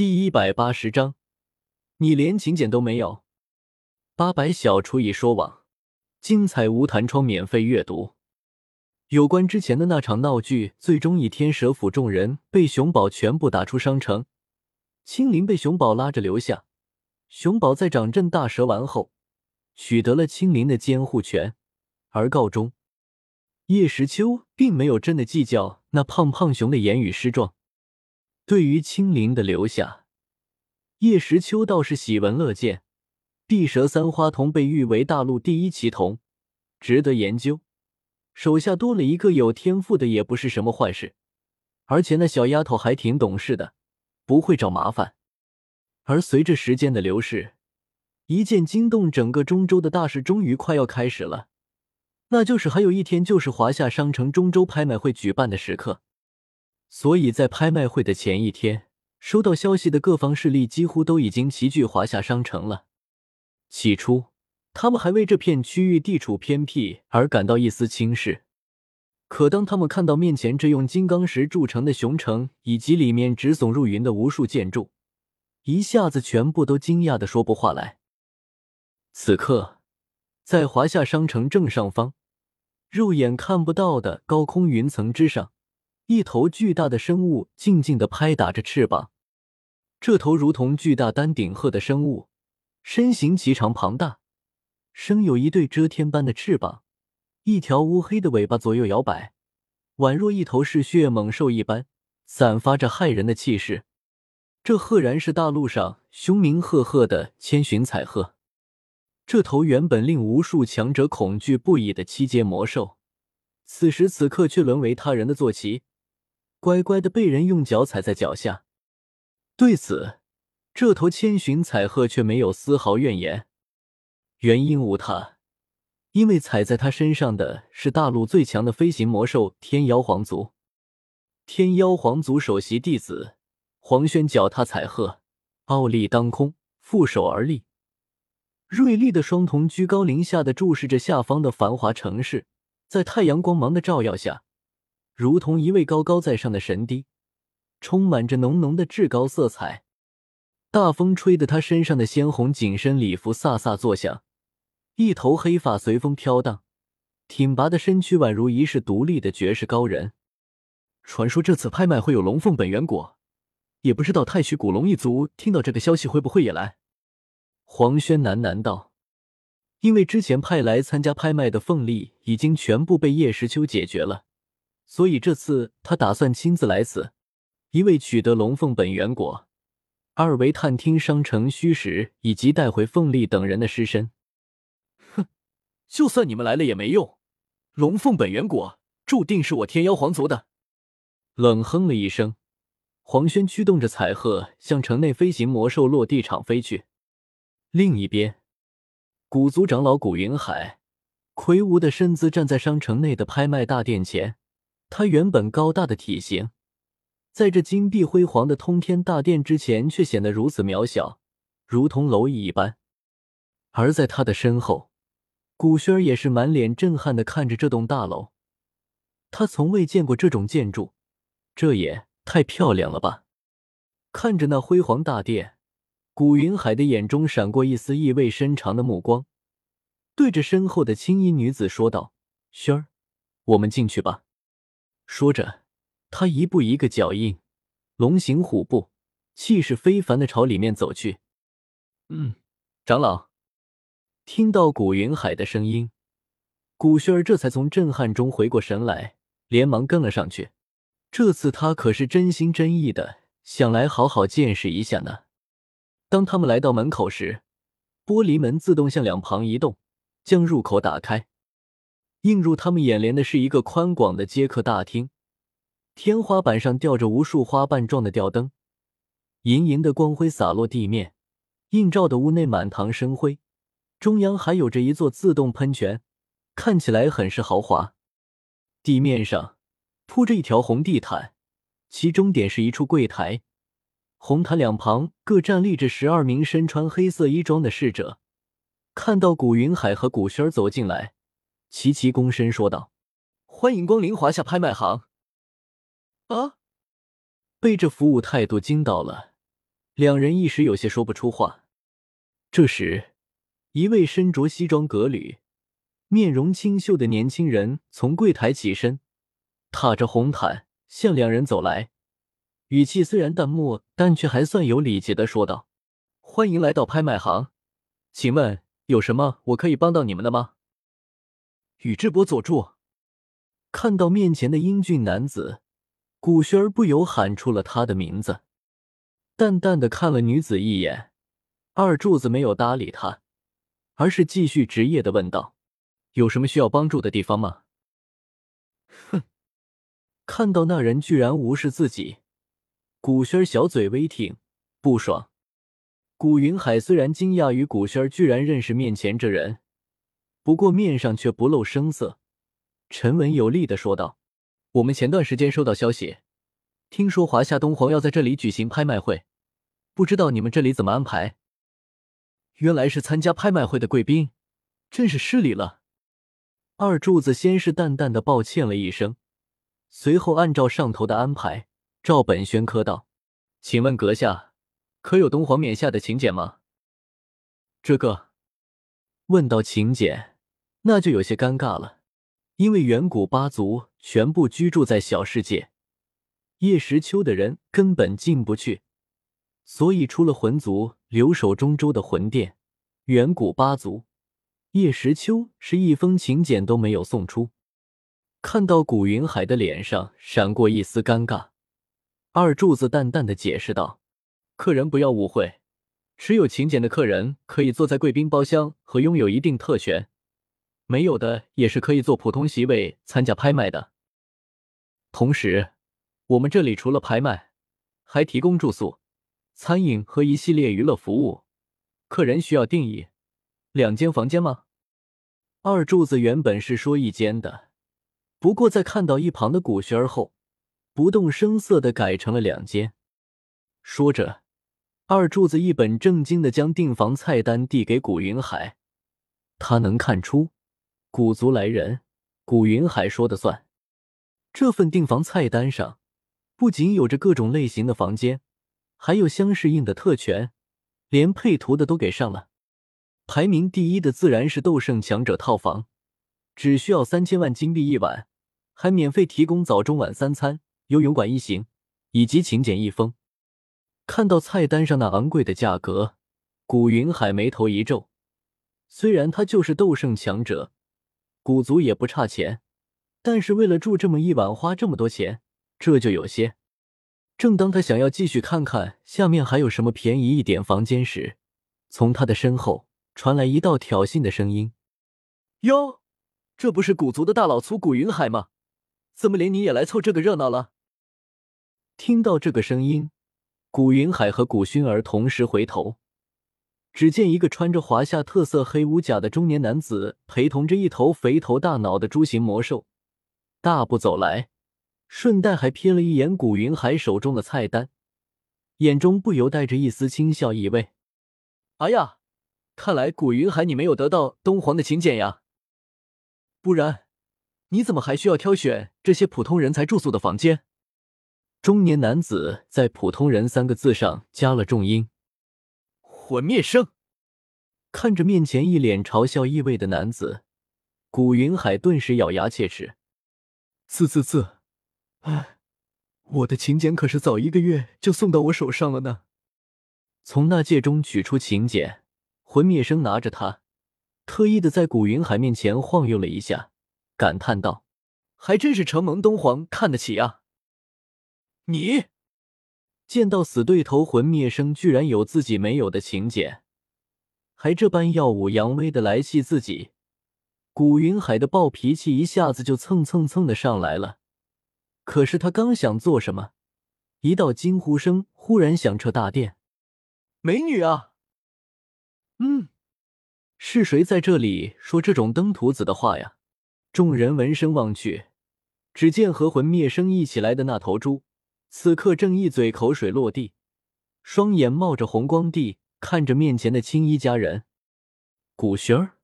第一百八十章，你连请柬都没有。八百小厨艺说网，精彩无弹窗免费阅读。有关之前的那场闹剧，最终以天蛇府众人被熊宝全部打出商城，青灵被熊宝拉着留下。熊宝在掌阵大蛇丸后，取得了青灵的监护权，而告终。叶时秋并没有真的计较那胖胖熊的言语失状。对于青灵的留下，叶时秋倒是喜闻乐见。地蛇三花瞳被誉为大陆第一奇瞳，值得研究。手下多了一个有天赋的，也不是什么坏事。而且那小丫头还挺懂事的，不会找麻烦。而随着时间的流逝，一件惊动整个中州的大事终于快要开始了，那就是还有一天就是华夏商城中州拍卖会举办的时刻。所以在拍卖会的前一天，收到消息的各方势力几乎都已经齐聚华夏商城了。起初，他们还为这片区域地处偏僻而感到一丝轻视。可当他们看到面前这用金刚石铸成的雄城，以及里面直耸入云的无数建筑，一下子全部都惊讶的说不话来。此刻，在华夏商城正上方，肉眼看不到的高空云层之上，一头巨大的生物静静的拍打着翅膀。这头如同巨大丹顶鹤的生物。身形颀长庞大，生有一对遮天般的翅膀，一条乌黑的尾巴左右摇摆，宛若一头嗜血猛兽一般，散发着骇人的气势。这赫然是大陆上凶名赫赫的千寻彩鹤。这头原本令无数强者恐惧不已的七阶魔兽，此时此刻却沦为他人的坐骑，乖乖的被人用脚踩在脚下。对此。这头千寻彩鹤却没有丝毫怨言，原因无他，因为踩在它身上的是大陆最强的飞行魔兽天妖皇族。天妖皇族首席弟子黄轩脚踏彩鹤，傲立当空，负手而立，锐利的双瞳居高临下的注视着下方的繁华城市，在太阳光芒的照耀下，如同一位高高在上的神帝，充满着浓浓的至高色彩。大风吹得他身上的鲜红紧身礼服飒飒作响，一头黑发随风飘荡，挺拔的身躯宛如一世独立的绝世高人。传说这次拍卖会有龙凤本源果，也不知道太虚古龙一族听到这个消息会不会也来？黄轩喃喃道：“因为之前派来参加拍卖的凤力已经全部被叶时秋解决了，所以这次他打算亲自来此，一为取得龙凤本源果。”二为探听商城虚实，以及带回凤丽等人的尸身。哼，就算你们来了也没用，龙凤本源果注定是我天妖皇族的。冷哼了一声，黄轩驱动着彩鹤向城内飞行魔兽落地场飞去。另一边，古族长老古云海魁梧的身姿站在商城内的拍卖大殿前，他原本高大的体型。在这金碧辉煌的通天大殿之前，却显得如此渺小，如同蝼蚁一般。而在他的身后，古轩儿也是满脸震撼的看着这栋大楼。他从未见过这种建筑，这也太漂亮了吧！看着那辉煌大殿，古云海的眼中闪过一丝意味深长的目光，对着身后的青衣女子说道：“轩儿，我们进去吧。”说着。他一步一个脚印，龙行虎步，气势非凡的朝里面走去。嗯，长老，听到古云海的声音，古轩儿这才从震撼中回过神来，连忙跟了上去。这次他可是真心真意的想来好好见识一下呢。当他们来到门口时，玻璃门自动向两旁移动，将入口打开。映入他们眼帘的是一个宽广的接客大厅。天花板上吊着无数花瓣状的吊灯，莹莹的光辉洒落地面，映照的屋内满堂生辉。中央还有着一座自动喷泉，看起来很是豪华。地面上铺着一条红地毯，其中点是一处柜台，红毯两旁各站立着十二名身穿黑色衣装的侍者。看到古云海和古轩走进来，齐齐躬身说道：“欢迎光临华夏拍卖行。”啊！被这服务态度惊到了，两人一时有些说不出话。这时，一位身着西装革履、面容清秀的年轻人从柜台起身，踏着红毯向两人走来，语气虽然淡漠，但却还算有礼节的说道：“欢迎来到拍卖行，请问有什么我可以帮到你们的吗？”宇智波佐助看到面前的英俊男子，古轩儿不由喊出了他的名字，淡淡的看了女子一眼，二柱子没有搭理他，而是继续职业的问道：“有什么需要帮助的地方吗？”哼，看到那人居然无视自己，古轩儿小嘴微挺，不爽。古云海虽然惊讶于古轩儿居然认识面前这人。不过面上却不露声色，沉稳有力的说道：“我们前段时间收到消息，听说华夏东皇要在这里举行拍卖会，不知道你们这里怎么安排？”原来是参加拍卖会的贵宾，真是失礼了。二柱子先是淡淡的抱歉了一声，随后按照上头的安排，照本宣科道：“请问阁下，可有东皇冕下的请柬吗？”这个。问到请柬，那就有些尴尬了，因为远古八族全部居住在小世界，叶时秋的人根本进不去，所以除了魂族留守中州的魂殿，远古八族叶时秋是一封请柬都没有送出。看到古云海的脸上闪过一丝尴尬，二柱子淡淡的解释道：“客人不要误会。”持有请柬的客人可以坐在贵宾包厢和拥有一定特权，没有的也是可以做普通席位参加拍卖的。同时，我们这里除了拍卖，还提供住宿、餐饮和一系列娱乐服务。客人需要定义两间房间吗？二柱子原本是说一间的，不过在看到一旁的古轩儿后，不动声色的改成了两间。说着。二柱子一本正经的将订房菜单递给古云海，他能看出古族来人，古云海说的算。这份订房菜单上不仅有着各种类型的房间，还有相适应的特权，连配图的都给上了。排名第一的自然是斗圣强者套房，只需要三千万金币一晚，还免费提供早中晚三餐、游泳馆一行以及请柬一封。看到菜单上那昂贵的价格，古云海眉头一皱。虽然他就是斗圣强者，古族也不差钱，但是为了住这么一晚花这么多钱，这就有些。正当他想要继续看看下面还有什么便宜一点房间时，从他的身后传来一道挑衅的声音：“哟，这不是古族的大老粗古云海吗？怎么连你也来凑这个热闹了？”听到这个声音。古云海和古薰儿同时回头，只见一个穿着华夏特色黑乌甲的中年男子，陪同着一头肥头大脑的猪形魔兽，大步走来，顺带还瞥了一眼古云海手中的菜单，眼中不由带着一丝轻笑意味。哎呀，看来古云海你没有得到东皇的请柬呀，不然你怎么还需要挑选这些普通人才住宿的房间？中年男子在“普通人”三个字上加了重音。魂灭生看着面前一脸嘲笑意味的男子，古云海顿时咬牙切齿：“啧啧啧，哎，我的请柬可是早一个月就送到我手上了呢。”从那戒中取出请柬，魂灭生拿着它，特意的在古云海面前晃悠了一下，感叹道：“还真是承蒙东皇看得起啊！”你见到死对头魂灭生居然有自己没有的请柬，还这般耀武扬威的来戏自己，古云海的暴脾气一下子就蹭蹭蹭的上来了。可是他刚想做什么，一道惊呼声忽然响彻大殿：“美女啊！”嗯，是谁在这里说这种登徒子的话呀？众人闻声望去，只见和魂灭生一起来的那头猪。此刻正一嘴口水落地，双眼冒着红光地看着面前的青衣佳人古轩儿。